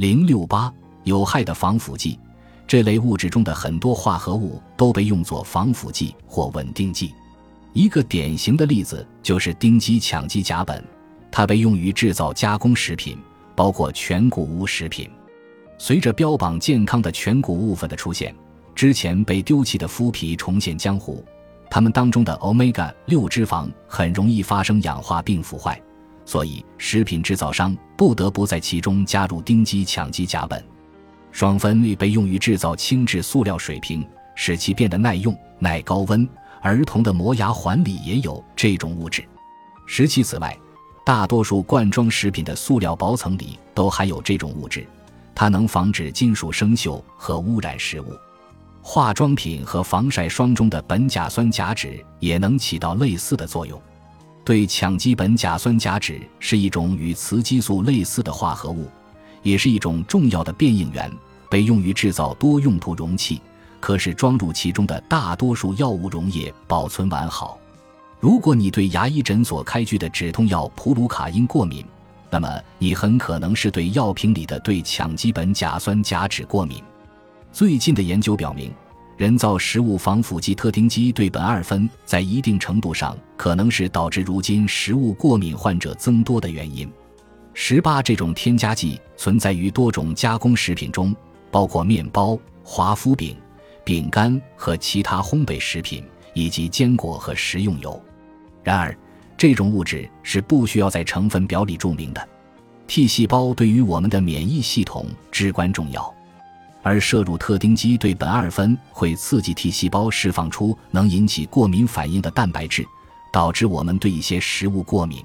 零六八有害的防腐剂，这类物质中的很多化合物都被用作防腐剂或稳定剂。一个典型的例子就是丁基羟基甲苯，它被用于制造加工食品，包括全谷物食品。随着标榜健康的全谷物粉的出现，之前被丢弃的麸皮重现江湖。它们当中的 omega 六脂肪很容易发生氧化并腐坏，所以食品制造商不得不在其中加入丁基羟基甲苯。双酚被用于制造轻质塑料水瓶，使其变得耐用、耐高温。儿童的磨牙环里也有这种物质。实其此外，大多数罐装食品的塑料薄层里都含有这种物质，它能防止金属生锈和污染食物。化妆品和防晒霜中的苯甲酸甲酯也能起到类似的作用。对羟基苯甲酸甲酯是一种与雌激素类似的化合物，也是一种重要的变应原，被用于制造多用途容器。可使装入其中的大多数药物溶液保存完好。如果你对牙医诊所开具的止痛药普鲁卡因过敏，那么你很可能是对药瓶里的对羟基苯甲酸甲酯过敏。最近的研究表明，人造食物防腐剂特丁基对苯二酚在一定程度上可能是导致如今食物过敏患者增多的原因。十八这种添加剂存在于多种加工食品中，包括面包、华夫饼。饼干和其他烘焙食品，以及坚果和食用油。然而，这种物质是不需要在成分表里注明的。T 细胞对于我们的免疫系统至关重要，而摄入特丁基对苯二酚会刺激 T 细胞释放出能引起过敏反应的蛋白质，导致我们对一些食物过敏。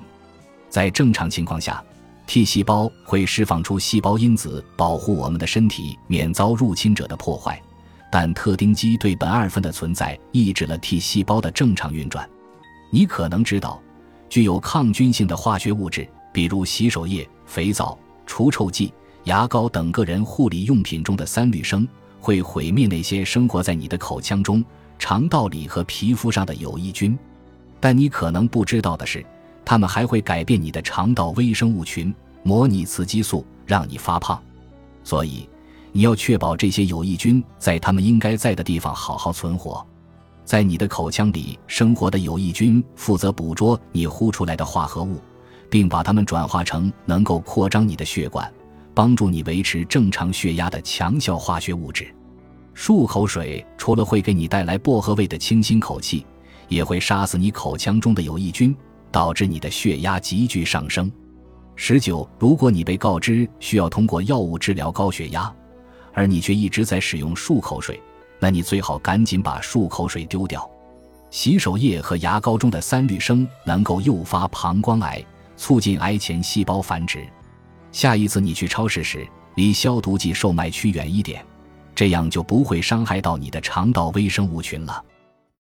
在正常情况下，T 细胞会释放出细胞因子，保护我们的身体免遭入侵者的破坏。但特丁基对苯二酚的存在抑制了 T 细胞的正常运转。你可能知道，具有抗菌性的化学物质，比如洗手液、肥皂、除臭剂、牙膏等个人护理用品中的三氯生，会毁灭那些生活在你的口腔中、肠道里和皮肤上的有益菌。但你可能不知道的是，它们还会改变你的肠道微生物群，模拟雌激素，让你发胖。所以。你要确保这些有益菌在它们应该在的地方好好存活，在你的口腔里生活的有益菌负责捕捉你呼出来的化合物，并把它们转化成能够扩张你的血管、帮助你维持正常血压的强效化学物质。漱口水除了会给你带来薄荷味的清新口气，也会杀死你口腔中的有益菌，导致你的血压急剧上升。十九，如果你被告知需要通过药物治疗高血压，而你却一直在使用漱口水，那你最好赶紧把漱口水丢掉。洗手液和牙膏中的三氯生能够诱发膀胱癌，促进癌前细胞繁殖。下一次你去超市时，离消毒剂售卖区远一点，这样就不会伤害到你的肠道微生物群了。